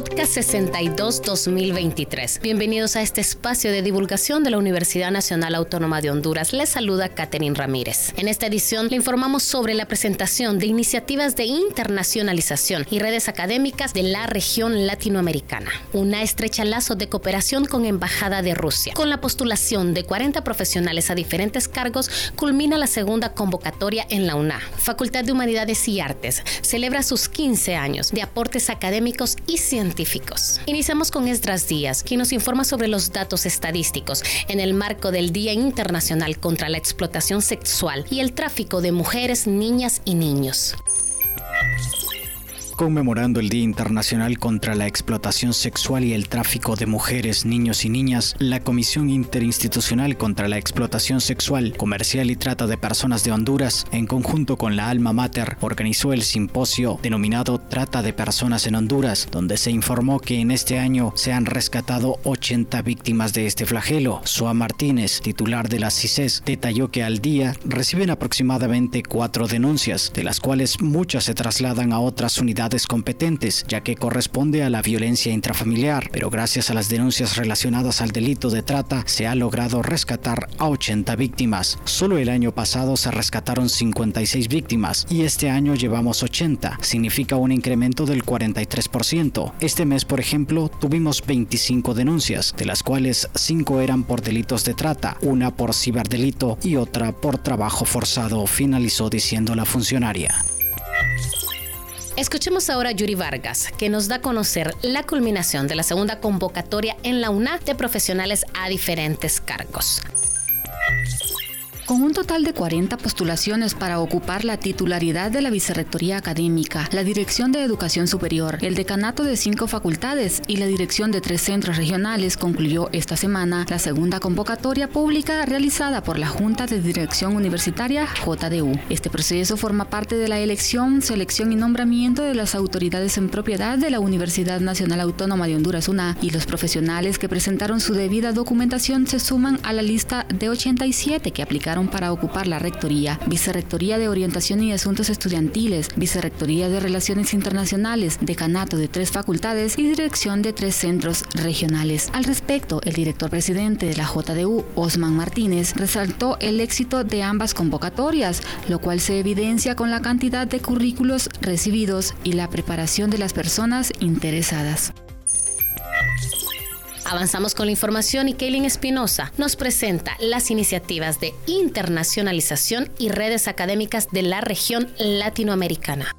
Podcast 62-2023. Bienvenidos a este espacio de divulgación de la Universidad Nacional Autónoma de Honduras. Les saluda Catherine Ramírez. En esta edición le informamos sobre la presentación de iniciativas de internacionalización y redes académicas de la región latinoamericana. Una estrecha lazo de cooperación con Embajada de Rusia. Con la postulación de 40 profesionales a diferentes cargos, culmina la segunda convocatoria en la UNA. Facultad de Humanidades y Artes celebra sus 15 años de aportes académicos y científicos Iniciamos con Esdras Díaz, quien nos informa sobre los datos estadísticos en el marco del Día Internacional contra la Explotación Sexual y el Tráfico de Mujeres, Niñas y Niños conmemorando el Día Internacional contra la Explotación Sexual y el Tráfico de Mujeres, Niños y Niñas, la Comisión Interinstitucional contra la Explotación Sexual, Comercial y Trata de Personas de Honduras, en conjunto con la Alma Mater, organizó el simposio denominado Trata de Personas en Honduras, donde se informó que en este año se han rescatado 80 víctimas de este flagelo. Soa Martínez, titular de la CISES, detalló que al día reciben aproximadamente cuatro denuncias, de las cuales muchas se trasladan a otras unidades competentes, ya que corresponde a la violencia intrafamiliar, pero gracias a las denuncias relacionadas al delito de trata se ha logrado rescatar a 80 víctimas. Solo el año pasado se rescataron 56 víctimas y este año llevamos 80, significa un incremento del 43%. Este mes, por ejemplo, tuvimos 25 denuncias, de las cuales 5 eran por delitos de trata, una por ciberdelito y otra por trabajo forzado, finalizó diciendo la funcionaria. Escuchemos ahora a Yuri Vargas, que nos da a conocer la culminación de la segunda convocatoria en la UNAD de profesionales a diferentes cargos. Con un total de 40 postulaciones para ocupar la titularidad de la Vicerrectoría Académica, la Dirección de Educación Superior, el decanato de cinco facultades y la dirección de tres centros regionales, concluyó esta semana la segunda convocatoria pública realizada por la Junta de Dirección Universitaria JDU. Este proceso forma parte de la elección, selección y nombramiento de las autoridades en propiedad de la Universidad Nacional Autónoma de Honduras UNA y los profesionales que presentaron su debida documentación se suman a la lista de 87 que aplicaron para ocupar la Rectoría, Vicerrectoría de Orientación y Asuntos Estudiantiles, Vicerrectoría de Relaciones Internacionales, Decanato de tres facultades y Dirección de tres centros regionales. Al respecto, el director presidente de la JDU, Osman Martínez, resaltó el éxito de ambas convocatorias, lo cual se evidencia con la cantidad de currículos recibidos y la preparación de las personas interesadas. Avanzamos con la información y Kaylin Espinosa nos presenta las iniciativas de internacionalización y redes académicas de la región latinoamericana.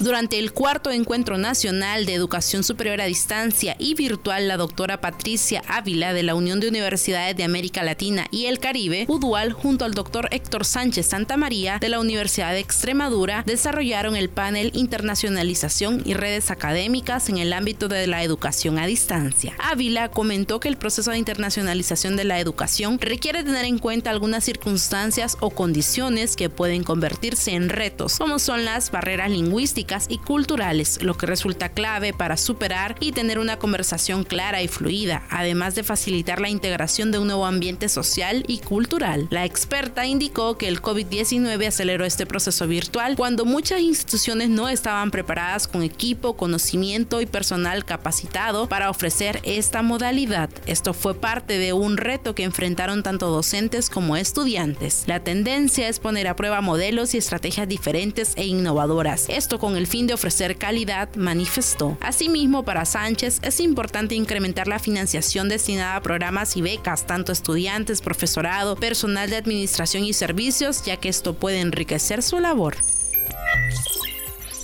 Durante el cuarto encuentro nacional de educación superior a distancia y virtual, la doctora Patricia Ávila de la Unión de Universidades de América Latina y el Caribe, UDUAL, junto al doctor Héctor Sánchez Santamaría de la Universidad de Extremadura, desarrollaron el panel Internacionalización y redes académicas en el ámbito de la educación a distancia. Ávila comentó que el proceso de internacionalización de la educación requiere tener en cuenta algunas circunstancias o condiciones que pueden convertirse en retos, como son las barreras lingüísticas, y culturales, lo que resulta clave para superar y tener una conversación clara y fluida, además de facilitar la integración de un nuevo ambiente social y cultural. La experta indicó que el COVID-19 aceleró este proceso virtual cuando muchas instituciones no estaban preparadas con equipo, conocimiento y personal capacitado para ofrecer esta modalidad. Esto fue parte de un reto que enfrentaron tanto docentes como estudiantes. La tendencia es poner a prueba modelos y estrategias diferentes e innovadoras. Esto con el fin de ofrecer calidad, manifestó. Asimismo, para Sánchez es importante incrementar la financiación destinada a programas y becas, tanto estudiantes, profesorado, personal de administración y servicios, ya que esto puede enriquecer su labor.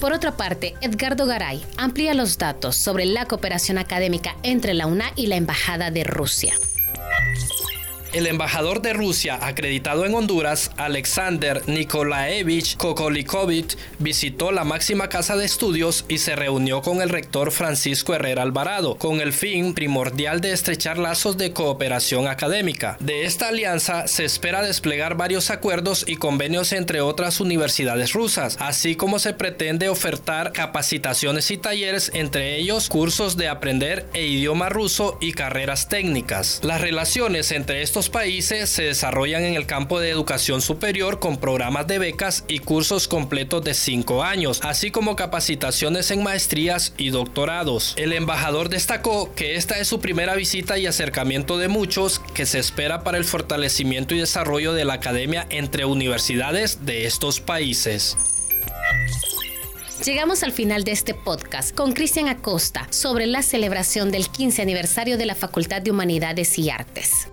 Por otra parte, Edgardo Garay amplía los datos sobre la cooperación académica entre la UNA y la Embajada de Rusia. El embajador de Rusia acreditado en Honduras, Alexander Nikolaevich Kokolikovic, visitó la máxima casa de estudios y se reunió con el rector Francisco Herrera Alvarado, con el fin primordial de estrechar lazos de cooperación académica. De esta alianza se espera desplegar varios acuerdos y convenios entre otras universidades rusas, así como se pretende ofertar capacitaciones y talleres, entre ellos cursos de aprender e idioma ruso y carreras técnicas. Las relaciones entre estos países se desarrollan en el campo de educación superior con programas de becas y cursos completos de 5 años, así como capacitaciones en maestrías y doctorados. El embajador destacó que esta es su primera visita y acercamiento de muchos que se espera para el fortalecimiento y desarrollo de la academia entre universidades de estos países. Llegamos al final de este podcast con Cristian Acosta sobre la celebración del 15 aniversario de la Facultad de Humanidades y Artes.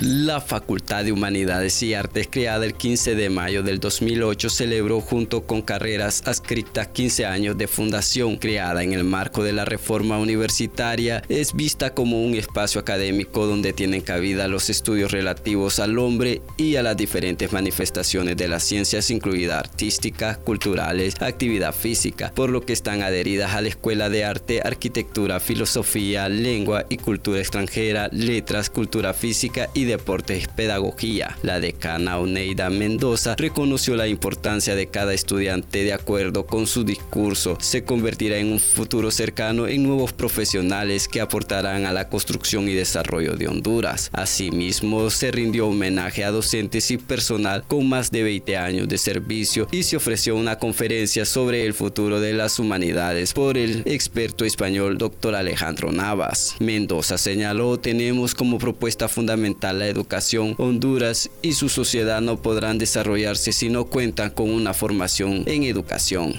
La Facultad de Humanidades y Artes, creada el 15 de mayo del 2008, celebró junto con carreras adscritas 15 años de fundación. Creada en el marco de la reforma universitaria, es vista como un espacio académico donde tienen cabida los estudios relativos al hombre y a las diferentes manifestaciones de las ciencias, incluidas artísticas, culturales, actividad física, por lo que están adheridas a la Escuela de Arte, Arquitectura, Filosofía, Lengua y Cultura extranjera, Letras, Cultura Física y Deportes Pedagogía. La decana Oneida Mendoza reconoció la importancia de cada estudiante de acuerdo con su discurso. Se convertirá en un futuro cercano en nuevos profesionales que aportarán a la construcción y desarrollo de Honduras. Asimismo, se rindió homenaje a docentes y personal con más de 20 años de servicio y se ofreció una conferencia sobre el futuro de las humanidades por el experto español Dr. Alejandro Navas. Mendoza señaló, tenemos como propuesta fundamental la educación, Honduras y su sociedad no podrán desarrollarse si no cuentan con una formación en educación.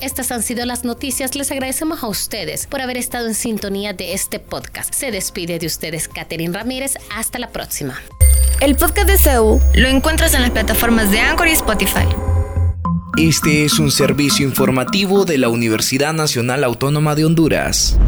Estas han sido las noticias. Les agradecemos a ustedes por haber estado en sintonía de este podcast. Se despide de ustedes Catherine Ramírez. Hasta la próxima. El podcast de CEU lo encuentras en las plataformas de Anchor y Spotify. Este es un servicio informativo de la Universidad Nacional Autónoma de Honduras.